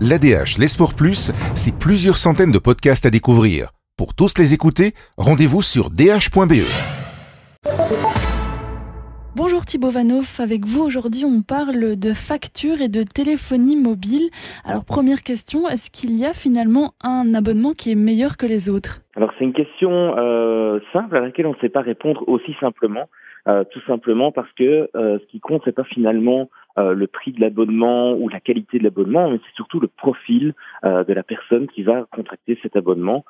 L'ADH, les sports plus, c'est plusieurs centaines de podcasts à découvrir. Pour tous les écouter, rendez-vous sur dh.be. Bonjour Thibaut Vanoff, avec vous aujourd'hui on parle de factures et de téléphonie mobile. Alors première question, est-ce qu'il y a finalement un abonnement qui est meilleur que les autres? Alors c'est une question euh, simple à laquelle on ne sait pas répondre aussi simplement. Euh, tout simplement parce que euh, ce qui compte, c'est pas finalement euh, le prix de l'abonnement ou la qualité de l'abonnement, mais c'est surtout le profil de la personne qui va contracter cet abonnement.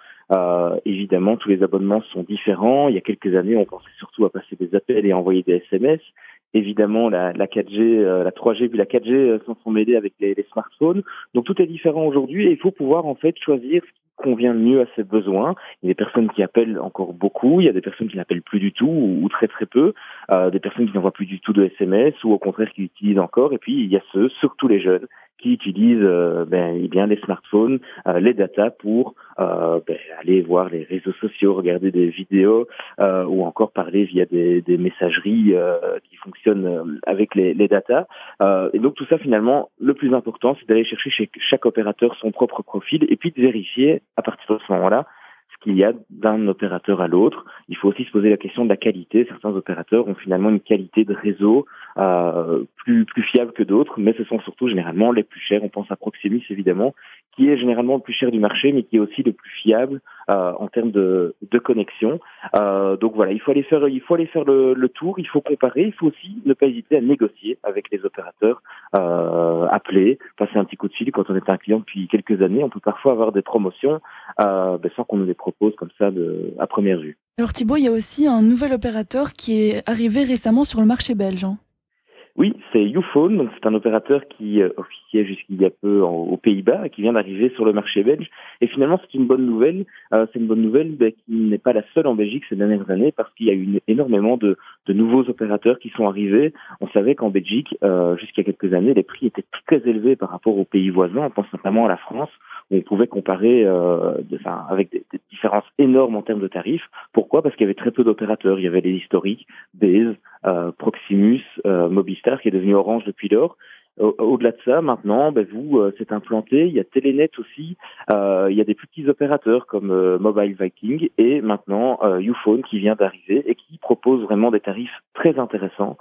évidemment, tous les abonnements sont différents. Il y a quelques années, on pensait surtout à passer des appels et envoyer des SMS. Évidemment, la, la 4G, la 3G puis la 4G s'en sont mêlés avec les, les, smartphones. Donc tout est différent aujourd'hui et il faut pouvoir en fait choisir convient mieux à ses besoins. Il y a des personnes qui appellent encore beaucoup, il y a des personnes qui n'appellent plus du tout ou, très très peu, euh, des personnes qui n'envoient plus du tout de SMS ou au contraire qui utilisent encore. Et puis il y a ceux, surtout les jeunes, qui utilisent euh, ben, eh bien les smartphones, euh, les data pour euh, ben, aller voir les réseaux sociaux, regarder des vidéos ou encore parler via des, messageries qui fonctionnent avec les, les data. et donc tout ça finalement, le plus important, c'est d'aller chercher chez chaque opérateur son propre profil et puis de vérifier à partir de ce moment-là qu'il y a d'un opérateur à l'autre. Il faut aussi se poser la question de la qualité. Certains opérateurs ont finalement une qualité de réseau euh, plus plus fiable que d'autres, mais ce sont surtout généralement les plus chers. On pense à Proximus évidemment, qui est généralement le plus cher du marché, mais qui est aussi le plus fiable euh, en termes de, de connexion. Euh, donc voilà, il faut aller faire il faut aller faire le, le, tour, il faut comparer, il faut aussi ne pas hésiter à négocier avec les opérateurs, euh, appeler, passer un petit coup de fil quand on est un client depuis quelques années. On peut parfois avoir des promotions euh, ben, sans qu'on nous les propose comme ça de, à première vue. Alors Thibault, il y a aussi un nouvel opérateur qui est arrivé récemment sur le marché belge. Hein. Oui, c'est Uphone, donc c'est un opérateur qui euh, officiait jusqu'il y a peu aux Pays-Bas et qui vient d'arriver sur le marché belge. Et finalement, c'est une bonne nouvelle. Euh, c'est une bonne nouvelle ben, qui n'est pas la seule en Belgique ces dernières années parce qu'il y a eu énormément de, nouveaux opérateurs qui sont arrivés. On savait qu'en Belgique, euh, a quelques années, les prix étaient très élevés par rapport aux pays voisins. On pense notamment à la France on pouvait comparer euh, enfin, avec des, différences énormes en termes de tarifs. Pourquoi? Parce qu'il y avait très peu d'opérateurs. Il y avait les historiques, Baze, euh, Proximus, euh, Mobistar qui est devenu Orange depuis lors. Au-delà de ça, maintenant, ben vous, euh, c'est implanté. Il y a Telenet aussi. Euh, il y a des petits opérateurs comme euh, Mobile Viking et maintenant euh, Uphone qui vient d'arriver et qui propose vraiment des tarifs très intéressants,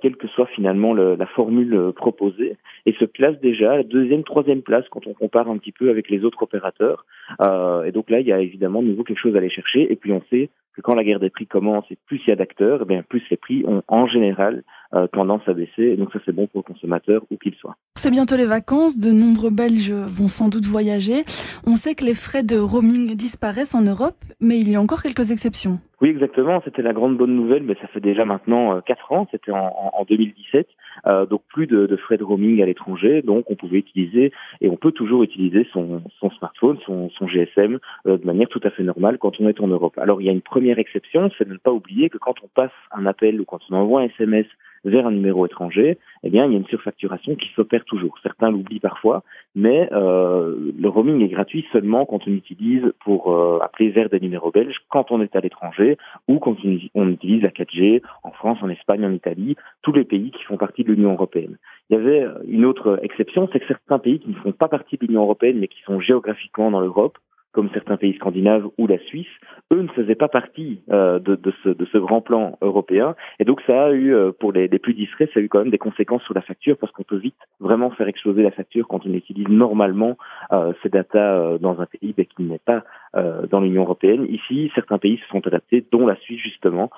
quelle que soit finalement le, la formule proposée, et se place déjà à la deuxième, troisième place quand on compare un petit peu avec les autres opérateurs. et donc là, il y a évidemment de nouveau quelque chose à aller chercher. Et puis on sait que quand la guerre des prix commence et plus il y a d'acteurs, eh plus les prix ont en général euh, tendance à baisser. donc ça c'est bon pour le consommateur où qu'il soit. C'est bientôt les vacances, de nombreux Belges vont sans doute voyager. On sait que les frais de roaming disparaissent en Europe, mais il y a encore quelques exceptions. Oui, exactement. C'était la grande bonne nouvelle, mais ça fait déjà maintenant euh, quatre ans. C'était en, en, 2017. Euh, donc plus de, de, frais de roaming à l'étranger. Donc on pouvait utiliser et on peut toujours utiliser son, smartphone, son, son GSM euh, de manière tout à fait normale quand on est en Europe. Alors il y a une première exception, c'est de ne pas oublier que quand on passe un appel ou quand on envoie un SMS vers un numéro étranger, eh bien, il y a une surfacturation qui s'opère toujours. Certains l'oublient parfois, mais euh, le roaming est gratuit seulement quand on utilise pour euh, appeler vers des numéros belges, quand on est à l'étranger ou quand on utilise la 4G en France, en Espagne, en Italie, tous les pays qui font partie de l'Union européenne. Il y avait une autre exception, c'est que certains pays qui ne font pas partie de l'Union européenne, mais qui sont géographiquement dans l'Europe, comme certains pays scandinaves ou la Suisse, eux ne faisaient pas partie euh, de, de, ce, de, ce, grand plan européen. Et donc ça a eu, euh, pour les, les, plus discrets, ça a eu quand même des conséquences sur la facture parce qu'on peut vite vraiment faire exploser la facture quand on utilise normalement euh, ces datas euh, dans un pays ben, qui n'est pas dans l'Union européenne. Ici, certains pays se sont adaptés, dont la Suisse justement,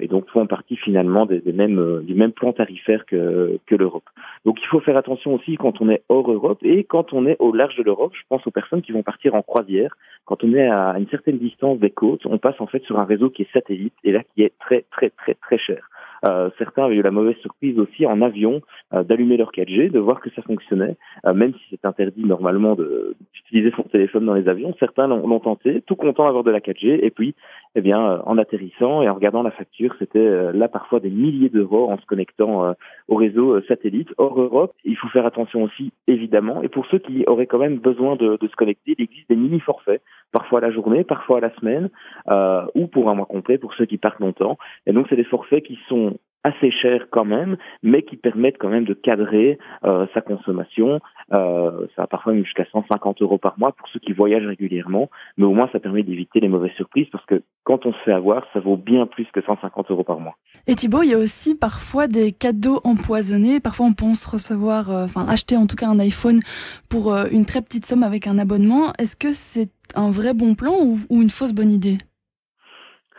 et donc font partie finalement des, des mêmes, du même plan tarifaire que, que l'Europe. Donc il faut faire attention aussi quand on est hors Europe et quand on est au large de l'Europe. Je pense aux personnes qui vont partir en croisière quand on est à une certaine distance des côtes, on passe en fait sur un réseau qui est satellite et là qui est très très très très cher. Euh, certains avaient eu la mauvaise surprise aussi en avion euh, d'allumer leur 4G, de voir que ça fonctionnait, euh, même si c'est interdit normalement d'utiliser son téléphone dans les avions. Certains l'ont tenté, tout content d'avoir de la 4G, et puis, eh bien, en atterrissant et en regardant la facture, c'était là parfois des milliers d'euros en se connectant au réseau satellite. Hors Europe, il faut faire attention aussi, évidemment. Et pour ceux qui auraient quand même besoin de, de se connecter, il existe des mini forfaits, parfois à la journée, parfois à la semaine, ou pour un mois complet pour ceux qui partent longtemps. Et donc, c'est des forfaits qui sont assez chers quand même, mais qui permettent quand même de cadrer euh, sa consommation. Euh, ça va parfois jusqu'à 150 euros par mois pour ceux qui voyagent régulièrement, mais au moins ça permet d'éviter les mauvaises surprises parce que quand on se fait avoir, ça vaut bien plus que 150 euros par mois. Et Thibaut, il y a aussi parfois des cadeaux empoisonnés. Parfois on pense recevoir, euh, enfin acheter en tout cas un iPhone pour une très petite somme avec un abonnement. Est-ce que c'est un vrai bon plan ou, une fausse bonne idée?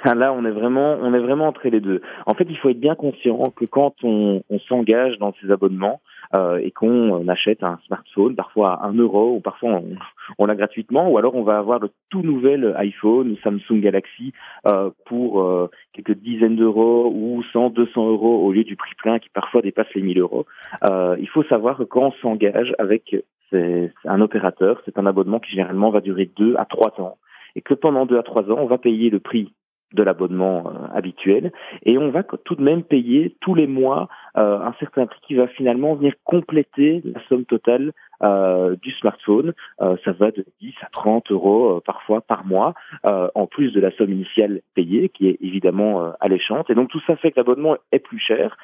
Là, on est vraiment, on est vraiment entre les deux. En fait, il faut être bien conscient que quand on, s'engage dans ces abonnements euh, et qu'on achète un smartphone, parfois à 1 euro ou parfois on, l'a gratuitement, ou alors on va avoir le tout nouvel iPhone ou Samsung Galaxy euh, pour euh, quelques dizaines d'euros ou 100, 200 euros au lieu du prix plein qui parfois dépasse les 1000 euros. Euh, il faut savoir que quand on s'engage avec un opérateur, c'est un abonnement qui généralement va durer 2 à 3 ans et que pendant 2 à 3 ans, on va payer le prix de l'abonnement euh, habituel et on va tout de même payer tous les mois euh, un certain prix qui va finalement venir compléter la somme totale euh, du smartphone. ça va de 10 à 30 euros parfois par mois en plus de la somme initiale payée qui est évidemment alléchante et donc tout ça fait que l'abonnement est plus cher.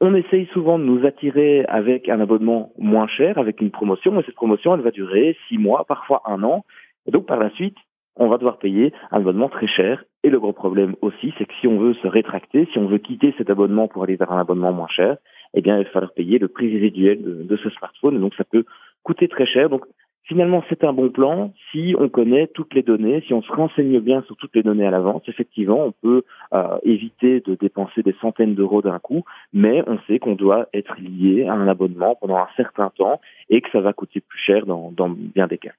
On essaye souvent de nous attirer avec un abonnement moins cher, avec une promotion, mais cette promotion, elle va durer six mois, parfois un an. Et donc, par la suite, on va devoir payer un abonnement très cher. Et le gros problème aussi, c'est que si on veut se rétracter, si on veut quitter cet abonnement pour aller vers un abonnement moins cher, eh bien, il va falloir payer le prix résiduel de, ce smartphone. Donc, ça peut coûter très cher. Donc, finalement, c'est un bon plan si on connaît toutes les données, si on se renseigne bien sur toutes les données à l'avance. Effectivement, on peut euh, éviter de dépenser des centaines d'euros d'un coup, mais on sait qu'on doit être lié à un abonnement pendant un certain temps et que ça va coûter plus cher dans, dans bien des cas.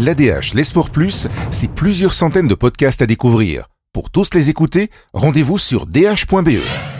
L'ADH, les Plus, c'est plusieurs centaines de podcasts à découvrir. Pour tous les écouter, rendez-vous sur dh.be.